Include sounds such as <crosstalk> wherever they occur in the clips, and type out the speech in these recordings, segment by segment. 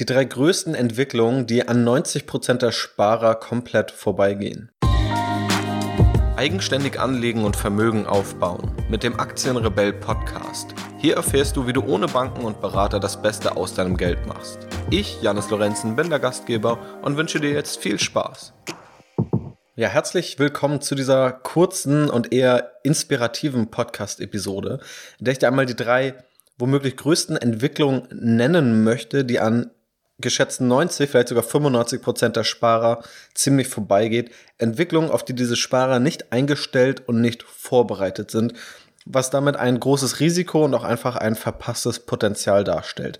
Die drei größten Entwicklungen, die an 90% der Sparer komplett vorbeigehen. Eigenständig anlegen und Vermögen aufbauen mit dem Aktienrebell Podcast. Hier erfährst du, wie du ohne Banken und Berater das Beste aus deinem Geld machst. Ich, Janis Lorenzen, bin der Gastgeber und wünsche dir jetzt viel Spaß. Ja, herzlich willkommen zu dieser kurzen und eher inspirativen Podcast-Episode, in der ich dir einmal die drei womöglich größten Entwicklungen nennen möchte, die an geschätzten 90, vielleicht sogar 95 Prozent der Sparer ziemlich vorbeigeht. Entwicklungen, auf die diese Sparer nicht eingestellt und nicht vorbereitet sind, was damit ein großes Risiko und auch einfach ein verpasstes Potenzial darstellt.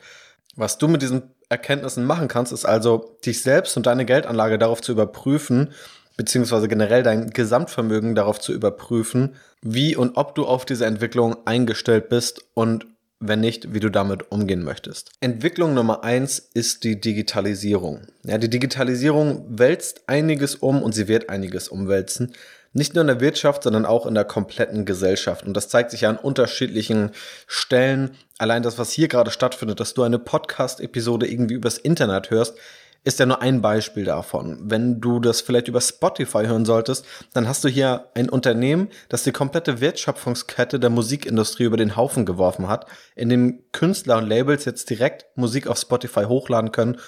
Was du mit diesen Erkenntnissen machen kannst, ist also, dich selbst und deine Geldanlage darauf zu überprüfen, beziehungsweise generell dein Gesamtvermögen darauf zu überprüfen, wie und ob du auf diese Entwicklung eingestellt bist und wenn nicht, wie du damit umgehen möchtest. Entwicklung Nummer eins ist die Digitalisierung. Ja, die Digitalisierung wälzt einiges um und sie wird einiges umwälzen. Nicht nur in der Wirtschaft, sondern auch in der kompletten Gesellschaft. Und das zeigt sich ja an unterschiedlichen Stellen. Allein das, was hier gerade stattfindet, dass du eine Podcast-Episode irgendwie übers Internet hörst, ist ja nur ein Beispiel davon. Wenn du das vielleicht über Spotify hören solltest, dann hast du hier ein Unternehmen, das die komplette Wertschöpfungskette der Musikindustrie über den Haufen geworfen hat, in dem Künstler und Labels jetzt direkt Musik auf Spotify hochladen können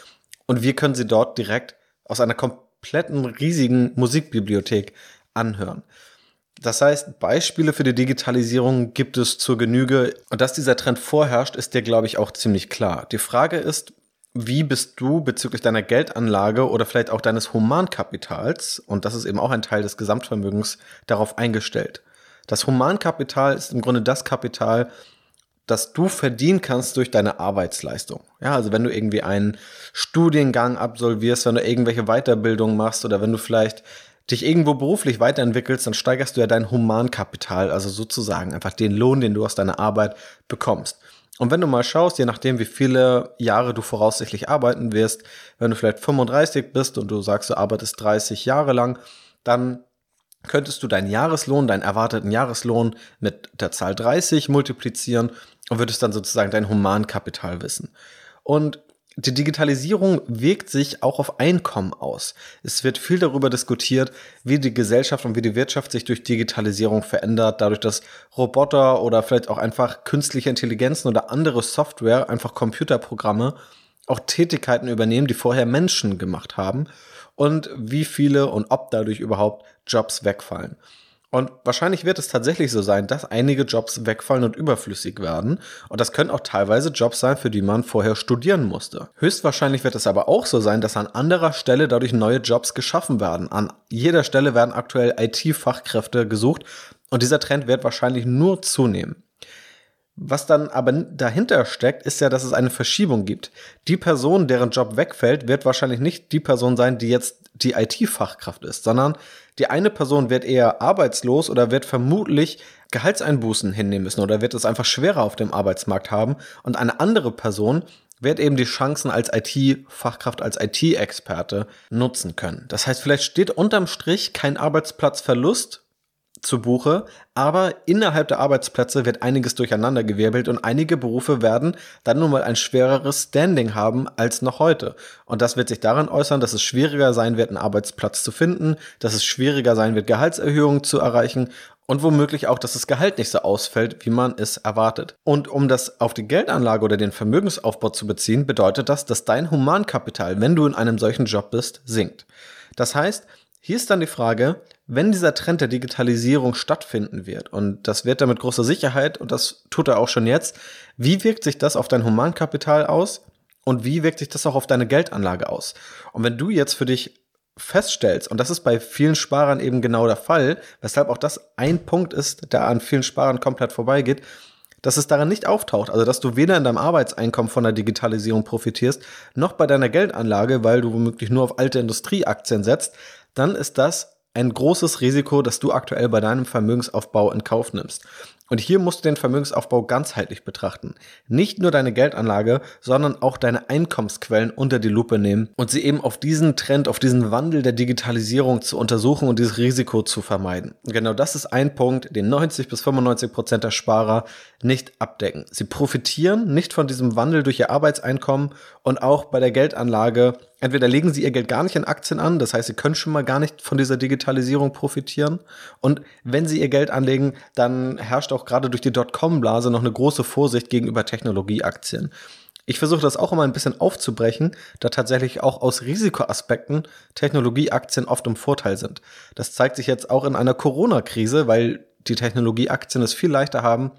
und wir können sie dort direkt aus einer kompletten riesigen Musikbibliothek anhören. Das heißt, Beispiele für die Digitalisierung gibt es zur Genüge. Und dass dieser Trend vorherrscht, ist dir, glaube ich, auch ziemlich klar. Die Frage ist, wie bist du bezüglich deiner Geldanlage oder vielleicht auch deines Humankapitals, und das ist eben auch ein Teil des Gesamtvermögens, darauf eingestellt? Das Humankapital ist im Grunde das Kapital, das du verdienen kannst durch deine Arbeitsleistung. Ja, also wenn du irgendwie einen Studiengang absolvierst, wenn du irgendwelche Weiterbildungen machst oder wenn du vielleicht dich irgendwo beruflich weiterentwickelst, dann steigerst du ja dein Humankapital, also sozusagen einfach den Lohn, den du aus deiner Arbeit bekommst. Und wenn du mal schaust, je nachdem, wie viele Jahre du voraussichtlich arbeiten wirst, wenn du vielleicht 35 bist und du sagst, du arbeitest 30 Jahre lang, dann könntest du deinen Jahreslohn, deinen erwarteten Jahreslohn mit der Zahl 30 multiplizieren und würdest dann sozusagen dein Humankapital wissen. Und die Digitalisierung wirkt sich auch auf Einkommen aus. Es wird viel darüber diskutiert, wie die Gesellschaft und wie die Wirtschaft sich durch Digitalisierung verändert, dadurch, dass Roboter oder vielleicht auch einfach künstliche Intelligenzen oder andere Software, einfach Computerprogramme, auch Tätigkeiten übernehmen, die vorher Menschen gemacht haben und wie viele und ob dadurch überhaupt Jobs wegfallen. Und wahrscheinlich wird es tatsächlich so sein, dass einige Jobs wegfallen und überflüssig werden. Und das können auch teilweise Jobs sein, für die man vorher studieren musste. Höchstwahrscheinlich wird es aber auch so sein, dass an anderer Stelle dadurch neue Jobs geschaffen werden. An jeder Stelle werden aktuell IT-Fachkräfte gesucht. Und dieser Trend wird wahrscheinlich nur zunehmen. Was dann aber dahinter steckt, ist ja, dass es eine Verschiebung gibt. Die Person, deren Job wegfällt, wird wahrscheinlich nicht die Person sein, die jetzt die IT-Fachkraft ist, sondern die eine Person wird eher arbeitslos oder wird vermutlich Gehaltseinbußen hinnehmen müssen oder wird es einfach schwerer auf dem Arbeitsmarkt haben und eine andere Person wird eben die Chancen als IT-Fachkraft, als IT-Experte nutzen können. Das heißt, vielleicht steht unterm Strich kein Arbeitsplatzverlust zu Buche, aber innerhalb der Arbeitsplätze wird einiges durcheinandergewirbelt und einige Berufe werden dann nun mal ein schwereres Standing haben als noch heute. Und das wird sich daran äußern, dass es schwieriger sein wird, einen Arbeitsplatz zu finden, dass es schwieriger sein wird, Gehaltserhöhungen zu erreichen und womöglich auch, dass das Gehalt nicht so ausfällt, wie man es erwartet. Und um das auf die Geldanlage oder den Vermögensaufbau zu beziehen, bedeutet das, dass dein Humankapital, wenn du in einem solchen Job bist, sinkt. Das heißt, hier ist dann die Frage, wenn dieser Trend der Digitalisierung stattfinden wird, und das wird er mit großer Sicherheit, und das tut er auch schon jetzt, wie wirkt sich das auf dein Humankapital aus und wie wirkt sich das auch auf deine Geldanlage aus? Und wenn du jetzt für dich feststellst, und das ist bei vielen Sparern eben genau der Fall, weshalb auch das ein Punkt ist, der an vielen Sparern komplett vorbeigeht, dass es daran nicht auftaucht, also dass du weder in deinem Arbeitseinkommen von der Digitalisierung profitierst, noch bei deiner Geldanlage, weil du womöglich nur auf alte Industrieaktien setzt, dann ist das ein großes Risiko, das du aktuell bei deinem Vermögensaufbau in Kauf nimmst. Und hier musst du den Vermögensaufbau ganzheitlich betrachten. Nicht nur deine Geldanlage, sondern auch deine Einkommensquellen unter die Lupe nehmen und sie eben auf diesen Trend, auf diesen Wandel der Digitalisierung zu untersuchen und dieses Risiko zu vermeiden. Genau das ist ein Punkt, den 90 bis 95 Prozent der Sparer nicht abdecken. Sie profitieren nicht von diesem Wandel durch ihr Arbeitseinkommen und auch bei der Geldanlage entweder legen sie ihr Geld gar nicht in Aktien an, das heißt, sie können schon mal gar nicht von dieser Digitalisierung profitieren. Und wenn sie ihr Geld anlegen, dann herrscht auch gerade durch die Dotcom-Blase noch eine große Vorsicht gegenüber Technologieaktien. Ich versuche das auch immer ein bisschen aufzubrechen, da tatsächlich auch aus Risikoaspekten Technologieaktien oft im Vorteil sind. Das zeigt sich jetzt auch in einer Corona-Krise, weil die Technologieaktien es viel leichter haben,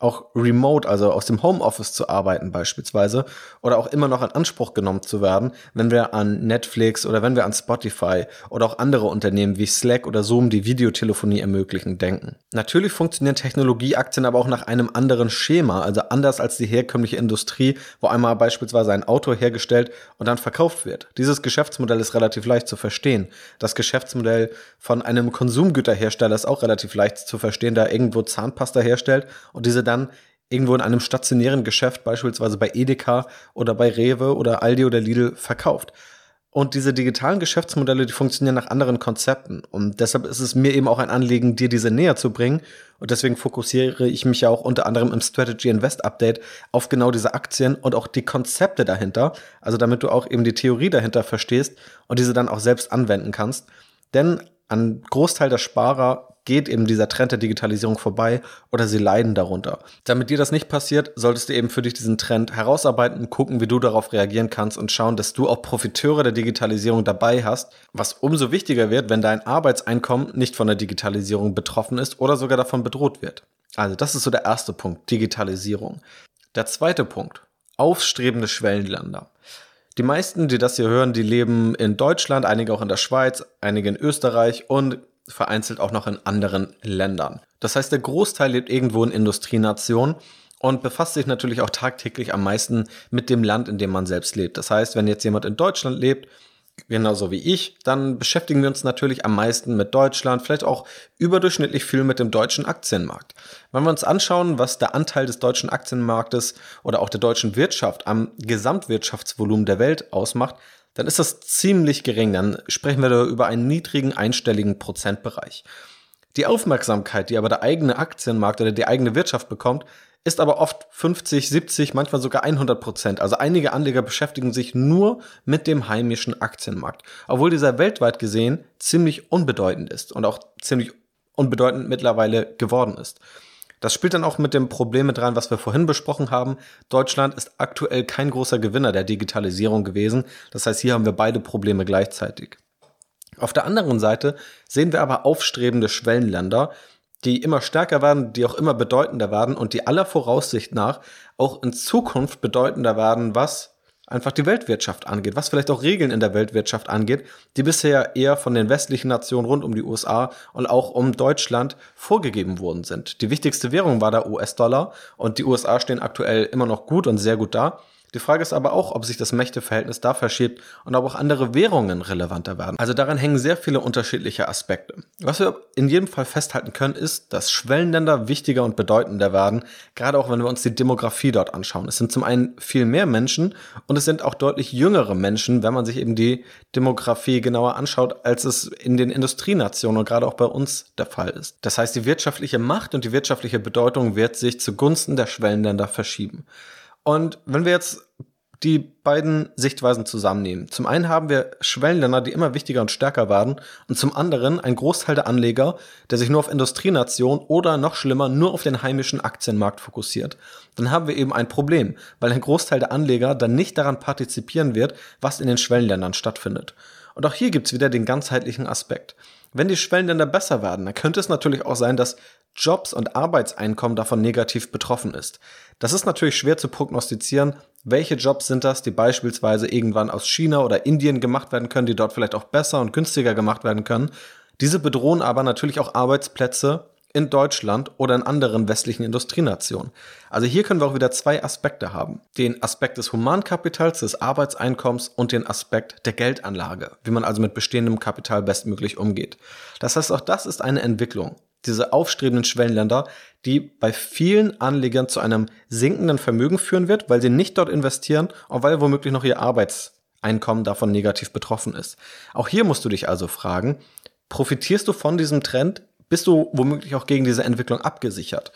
auch remote, also aus dem Homeoffice zu arbeiten beispielsweise oder auch immer noch in Anspruch genommen zu werden, wenn wir an Netflix oder wenn wir an Spotify oder auch andere Unternehmen wie Slack oder Zoom, die Videotelefonie ermöglichen, denken. Natürlich funktionieren Technologieaktien aber auch nach einem anderen Schema, also anders als die herkömmliche Industrie, wo einmal beispielsweise ein Auto hergestellt und dann verkauft wird. Dieses Geschäftsmodell ist relativ leicht zu verstehen. Das Geschäftsmodell von einem Konsumgüterhersteller ist auch relativ leicht zu verstehen, da irgendwo Zahnpasta herstellt und diese dann irgendwo in einem stationären Geschäft, beispielsweise bei Edeka oder bei Rewe oder Aldi oder Lidl, verkauft. Und diese digitalen Geschäftsmodelle, die funktionieren nach anderen Konzepten. Und deshalb ist es mir eben auch ein Anliegen, dir diese näher zu bringen. Und deswegen fokussiere ich mich ja auch unter anderem im Strategy Invest Update auf genau diese Aktien und auch die Konzepte dahinter. Also damit du auch eben die Theorie dahinter verstehst und diese dann auch selbst anwenden kannst. Denn ein Großteil der Sparer geht eben dieser Trend der Digitalisierung vorbei oder sie leiden darunter. Damit dir das nicht passiert, solltest du eben für dich diesen Trend herausarbeiten, gucken, wie du darauf reagieren kannst und schauen, dass du auch Profiteure der Digitalisierung dabei hast, was umso wichtiger wird, wenn dein Arbeitseinkommen nicht von der Digitalisierung betroffen ist oder sogar davon bedroht wird. Also das ist so der erste Punkt, Digitalisierung. Der zweite Punkt, aufstrebende Schwellenländer. Die meisten, die das hier hören, die leben in Deutschland, einige auch in der Schweiz, einige in Österreich und vereinzelt auch noch in anderen Ländern. Das heißt, der Großteil lebt irgendwo in Industrienationen und befasst sich natürlich auch tagtäglich am meisten mit dem Land, in dem man selbst lebt. Das heißt, wenn jetzt jemand in Deutschland lebt, genauso wie ich, dann beschäftigen wir uns natürlich am meisten mit Deutschland, vielleicht auch überdurchschnittlich viel mit dem deutschen Aktienmarkt. Wenn wir uns anschauen, was der Anteil des deutschen Aktienmarktes oder auch der deutschen Wirtschaft am Gesamtwirtschaftsvolumen der Welt ausmacht, dann ist das ziemlich gering. Dann sprechen wir da über einen niedrigen einstelligen Prozentbereich. Die Aufmerksamkeit, die aber der eigene Aktienmarkt oder die eigene Wirtschaft bekommt, ist aber oft 50, 70, manchmal sogar 100 Prozent. Also einige Anleger beschäftigen sich nur mit dem heimischen Aktienmarkt, obwohl dieser weltweit gesehen ziemlich unbedeutend ist und auch ziemlich unbedeutend mittlerweile geworden ist. Das spielt dann auch mit dem Problem mit rein, was wir vorhin besprochen haben. Deutschland ist aktuell kein großer Gewinner der Digitalisierung gewesen. Das heißt, hier haben wir beide Probleme gleichzeitig. Auf der anderen Seite sehen wir aber aufstrebende Schwellenländer, die immer stärker werden, die auch immer bedeutender werden und die aller Voraussicht nach auch in Zukunft bedeutender werden, was einfach die Weltwirtschaft angeht, was vielleicht auch Regeln in der Weltwirtschaft angeht, die bisher eher von den westlichen Nationen rund um die USA und auch um Deutschland vorgegeben worden sind. Die wichtigste Währung war der US-Dollar und die USA stehen aktuell immer noch gut und sehr gut da. Die Frage ist aber auch, ob sich das Mächteverhältnis da verschiebt und ob auch andere Währungen relevanter werden. Also daran hängen sehr viele unterschiedliche Aspekte. Was wir in jedem Fall festhalten können, ist, dass Schwellenländer wichtiger und bedeutender werden, gerade auch wenn wir uns die Demografie dort anschauen. Es sind zum einen viel mehr Menschen und es sind auch deutlich jüngere Menschen, wenn man sich eben die Demografie genauer anschaut, als es in den Industrienationen und gerade auch bei uns der Fall ist. Das heißt, die wirtschaftliche Macht und die wirtschaftliche Bedeutung wird sich zugunsten der Schwellenländer verschieben. Und wenn wir jetzt die beiden Sichtweisen zusammennehmen. Zum einen haben wir Schwellenländer, die immer wichtiger und stärker werden, und zum anderen ein Großteil der Anleger, der sich nur auf Industrienationen oder noch schlimmer nur auf den heimischen Aktienmarkt fokussiert. Dann haben wir eben ein Problem, weil ein Großteil der Anleger dann nicht daran partizipieren wird, was in den Schwellenländern stattfindet. Und auch hier gibt's wieder den ganzheitlichen Aspekt. Wenn die Schwellenländer besser werden, dann könnte es natürlich auch sein, dass Jobs und Arbeitseinkommen davon negativ betroffen ist. Das ist natürlich schwer zu prognostizieren. Welche Jobs sind das, die beispielsweise irgendwann aus China oder Indien gemacht werden können, die dort vielleicht auch besser und günstiger gemacht werden können? Diese bedrohen aber natürlich auch Arbeitsplätze in Deutschland oder in anderen westlichen Industrienationen. Also hier können wir auch wieder zwei Aspekte haben. Den Aspekt des Humankapitals, des Arbeitseinkommens und den Aspekt der Geldanlage, wie man also mit bestehendem Kapital bestmöglich umgeht. Das heißt, auch das ist eine Entwicklung. diese aufstrebenden Schwellenländer, die bei vielen Anlegern zu einem sinkenden Vermögen führen wird, weil sie nicht dort investieren und weil womöglich noch ihr Arbeitseinkommen davon negativ betroffen ist. Auch hier musst du dich also fragen, profitierst du von diesem Trend? Bist du womöglich auch gegen diese Entwicklung abgesichert?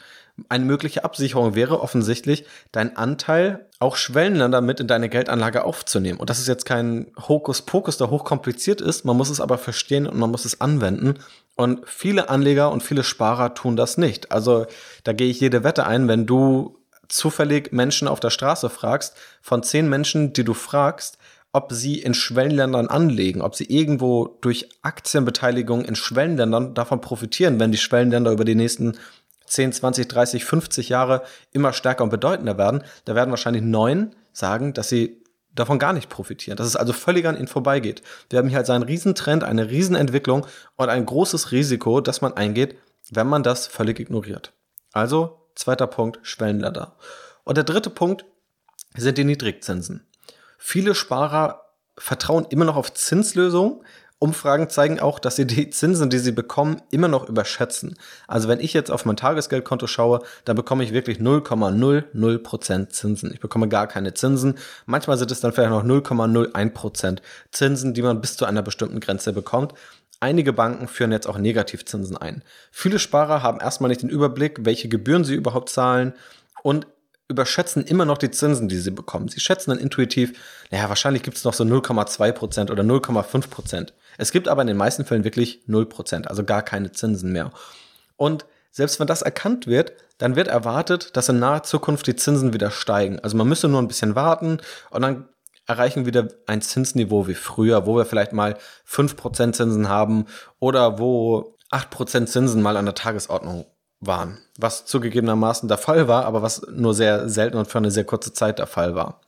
Eine mögliche Absicherung wäre offensichtlich, deinen Anteil auch Schwellenländer mit in deine Geldanlage aufzunehmen. Und das ist jetzt kein Hokuspokus, der hochkompliziert ist. Man muss es aber verstehen und man muss es anwenden. Und viele Anleger und viele Sparer tun das nicht. Also da gehe ich jede Wette ein, wenn du zufällig Menschen auf der Straße fragst, von zehn Menschen, die du fragst, ob sie in Schwellenländern anlegen, ob sie irgendwo durch Aktienbeteiligung in Schwellenländern davon profitieren, wenn die Schwellenländer über die nächsten 10, 20, 30, 50 Jahre immer stärker und bedeutender werden, da werden wahrscheinlich neun sagen, dass sie davon gar nicht profitieren, dass es also völlig an ihnen vorbeigeht. Wir haben hier also einen Riesentrend, eine Riesenentwicklung und ein großes Risiko, das man eingeht, wenn man das völlig ignoriert. Also, zweiter Punkt, Schwellenländer. Und der dritte Punkt sind die Niedrigzinsen. Viele Sparer vertrauen immer noch auf Zinslösungen, Umfragen zeigen auch, dass sie die <laughs> Zinsen, die sie bekommen, immer noch überschätzen. Also wenn ich jetzt auf mein Tagesgeldkonto schaue, dann bekomme ich wirklich 0,00% Zinsen. Ich bekomme gar keine Zinsen. Manchmal sind es dann vielleicht noch 0,01% Zinsen, die man bis zu einer bestimmten Grenze bekommt. Einige Banken führen jetzt auch Negativzinsen ein. Viele Sparer haben erstmal nicht den Überblick, welche Gebühren sie überhaupt zahlen und überschätzen immer noch die Zinsen, die sie bekommen. Sie schätzen dann intuitiv, naja, wahrscheinlich gibt es noch so 0,2% oder 0,5%. Es gibt aber in den meisten Fällen wirklich 0%, also gar keine Zinsen mehr. Und selbst wenn das erkannt wird, dann wird erwartet, dass in naher Zukunft die Zinsen wieder steigen. Also man müsste nur ein bisschen warten und dann erreichen wieder ein Zinsniveau wie früher, wo wir vielleicht mal 5% Zinsen haben oder wo 8% Zinsen mal an der Tagesordnung waren. Was zugegebenermaßen der Fall war, aber was nur sehr selten und für eine sehr kurze Zeit der Fall war.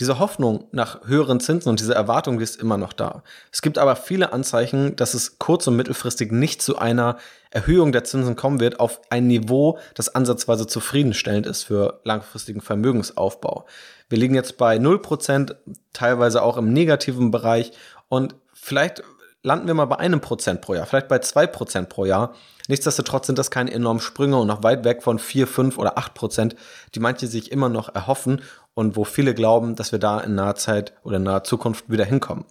Diese Hoffnung nach höheren Zinsen und diese Erwartung ist immer noch da. Es gibt aber viele Anzeichen, dass es kurz- und mittelfristig nicht zu einer Erhöhung der Zinsen kommen wird auf ein Niveau, das ansatzweise zufriedenstellend ist für langfristigen Vermögensaufbau. Wir liegen jetzt bei 0%, teilweise auch im negativen Bereich und vielleicht landen wir mal bei einem Prozent pro Jahr, vielleicht bei zwei Prozent pro Jahr. Nichtsdestotrotz sind das keine enormen Sprünge und noch weit weg von vier, fünf oder acht Prozent, die manche sich immer noch erhoffen und wo viele glauben, dass wir da in naher Zeit oder in naher Zukunft wieder hinkommen.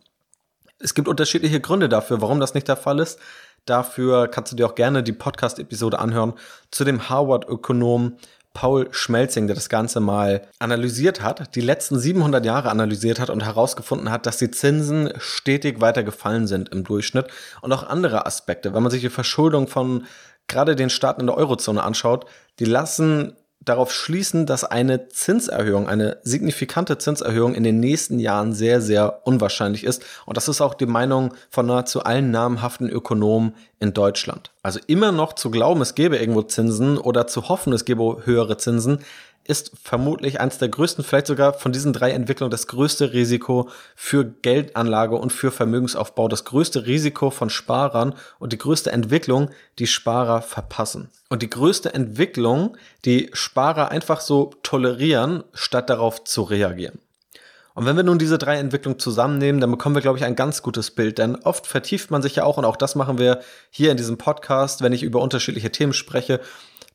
Es gibt unterschiedliche Gründe dafür, warum das nicht der Fall ist. Dafür kannst du dir auch gerne die Podcast-Episode anhören zu dem Harvard-Ökonom Paul Schmelzing, der das Ganze mal analysiert hat, die letzten 700 Jahre analysiert hat und herausgefunden hat, dass die Zinsen stetig weiter gefallen sind im Durchschnitt und auch andere Aspekte. Wenn man sich die Verschuldung von gerade den Staaten in der Eurozone anschaut, die lassen darauf schließen, dass eine Zinserhöhung, eine signifikante Zinserhöhung in den nächsten Jahren sehr, sehr unwahrscheinlich ist. Und das ist auch die Meinung von nahezu allen namhaften Ökonomen in Deutschland. Also immer noch zu glauben, es gäbe irgendwo Zinsen oder zu hoffen, es gäbe höhere Zinsen, ist vermutlich eines der größten, vielleicht sogar von diesen drei Entwicklungen das größte Risiko für Geldanlage und für Vermögensaufbau, das größte Risiko von Sparern und die größte Entwicklung, die Sparer verpassen. Und die größte Entwicklung, die Sparer einfach so tolerieren, statt darauf zu reagieren. Und wenn wir nun diese drei Entwicklungen zusammennehmen, dann bekommen wir, glaube ich, ein ganz gutes Bild. Denn oft vertieft man sich ja auch, und auch das machen wir hier in diesem Podcast, wenn ich über unterschiedliche Themen spreche,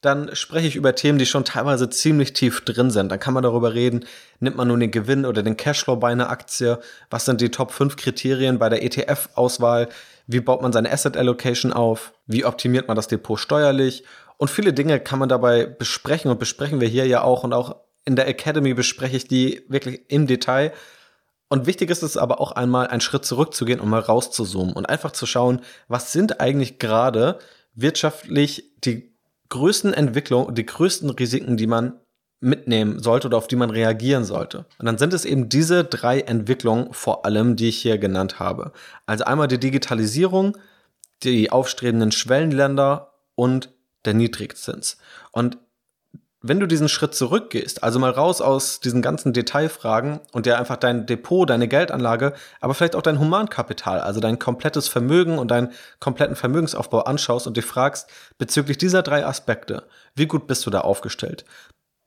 dann spreche ich über Themen, die schon teilweise ziemlich tief drin sind. Dann kann man darüber reden, nimmt man nun den Gewinn oder den Cashflow bei einer Aktie? Was sind die Top 5 Kriterien bei der ETF-Auswahl? Wie baut man seine Asset Allocation auf? Wie optimiert man das Depot steuerlich? Und viele Dinge kann man dabei besprechen und besprechen wir hier ja auch und auch in der Academy bespreche ich die wirklich im Detail. Und wichtig ist es aber auch einmal einen Schritt zurückzugehen und mal rauszuzoomen und einfach zu schauen, was sind eigentlich gerade wirtschaftlich die größten Entwicklungen die größten Risiken, die man mitnehmen sollte oder auf die man reagieren sollte. Und dann sind es eben diese drei Entwicklungen vor allem, die ich hier genannt habe. Also einmal die Digitalisierung, die aufstrebenden Schwellenländer und der Niedrigzins. Und wenn du diesen Schritt zurückgehst, also mal raus aus diesen ganzen Detailfragen und dir einfach dein Depot, deine Geldanlage, aber vielleicht auch dein Humankapital, also dein komplettes Vermögen und deinen kompletten Vermögensaufbau anschaust und dich fragst, bezüglich dieser drei Aspekte, wie gut bist du da aufgestellt?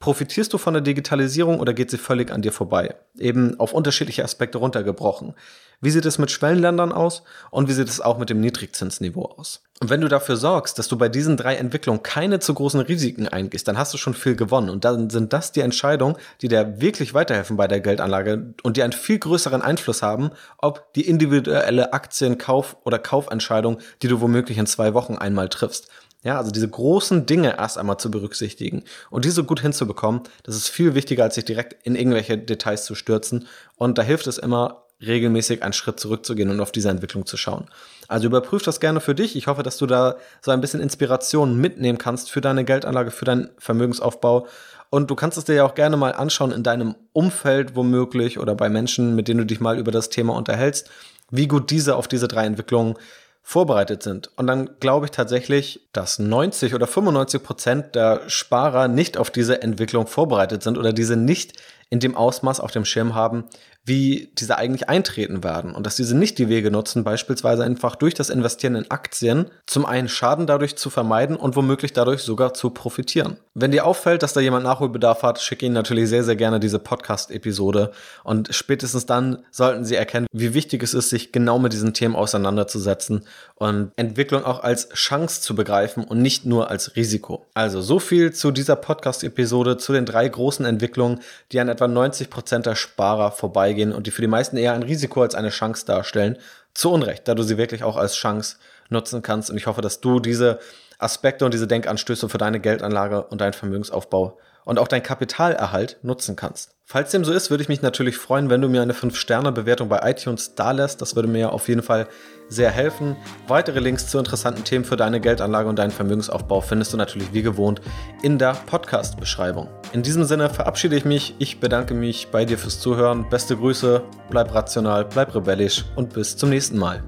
Profitierst du von der Digitalisierung oder geht sie völlig an dir vorbei? Eben auf unterschiedliche Aspekte runtergebrochen. Wie sieht es mit Schwellenländern aus und wie sieht es auch mit dem Niedrigzinsniveau aus? Und wenn du dafür sorgst, dass du bei diesen drei Entwicklungen keine zu großen Risiken eingehst, dann hast du schon viel gewonnen. Und dann sind das die Entscheidungen, die dir wirklich weiterhelfen bei der Geldanlage und die einen viel größeren Einfluss haben, ob die individuelle Aktienkauf- oder Kaufentscheidung, die du womöglich in zwei Wochen einmal triffst. Ja, also diese großen Dinge erst einmal zu berücksichtigen und diese gut hinzubekommen, das ist viel wichtiger, als sich direkt in irgendwelche Details zu stürzen. Und da hilft es immer, regelmäßig einen Schritt zurückzugehen und auf diese Entwicklung zu schauen. Also überprüf das gerne für dich. Ich hoffe, dass du da so ein bisschen Inspiration mitnehmen kannst für deine Geldanlage, für deinen Vermögensaufbau. Und du kannst es dir ja auch gerne mal anschauen in deinem Umfeld womöglich oder bei Menschen, mit denen du dich mal über das Thema unterhältst, wie gut diese auf diese drei Entwicklungen vorbereitet sind. Und dann glaube ich tatsächlich, dass 90 oder 95 Prozent der Sparer nicht auf diese Entwicklung vorbereitet sind oder diese nicht in dem Ausmaß auf dem Schirm haben, wie diese eigentlich eintreten werden und dass diese nicht die Wege nutzen, beispielsweise einfach durch das Investieren in Aktien zum einen Schaden dadurch zu vermeiden und womöglich dadurch sogar zu profitieren. Wenn dir auffällt, dass da jemand Nachholbedarf hat, schicke ihn natürlich sehr, sehr gerne diese Podcast-Episode und spätestens dann sollten sie erkennen, wie wichtig es ist, sich genau mit diesen Themen auseinanderzusetzen und Entwicklung auch als Chance zu begreifen und nicht nur als Risiko. Also so viel zu dieser Podcast-Episode, zu den drei großen Entwicklungen, die an etwa 90 Prozent der Sparer vorbei vorbeigehen und die für die meisten eher ein Risiko als eine Chance darstellen. Zu Unrecht, da du sie wirklich auch als Chance nutzen kannst. Und ich hoffe, dass du diese Aspekte und diese Denkanstöße für deine Geldanlage und deinen Vermögensaufbau und auch dein Kapitalerhalt nutzen kannst. Falls dem so ist, würde ich mich natürlich freuen, wenn du mir eine 5-Sterne-Bewertung bei iTunes da lässt. Das würde mir auf jeden Fall sehr helfen. Weitere Links zu interessanten Themen für deine Geldanlage und deinen Vermögensaufbau findest du natürlich wie gewohnt in der Podcast-Beschreibung. In diesem Sinne verabschiede ich mich. Ich bedanke mich bei dir fürs Zuhören. Beste Grüße, bleib rational, bleib rebellisch und bis zum nächsten Mal.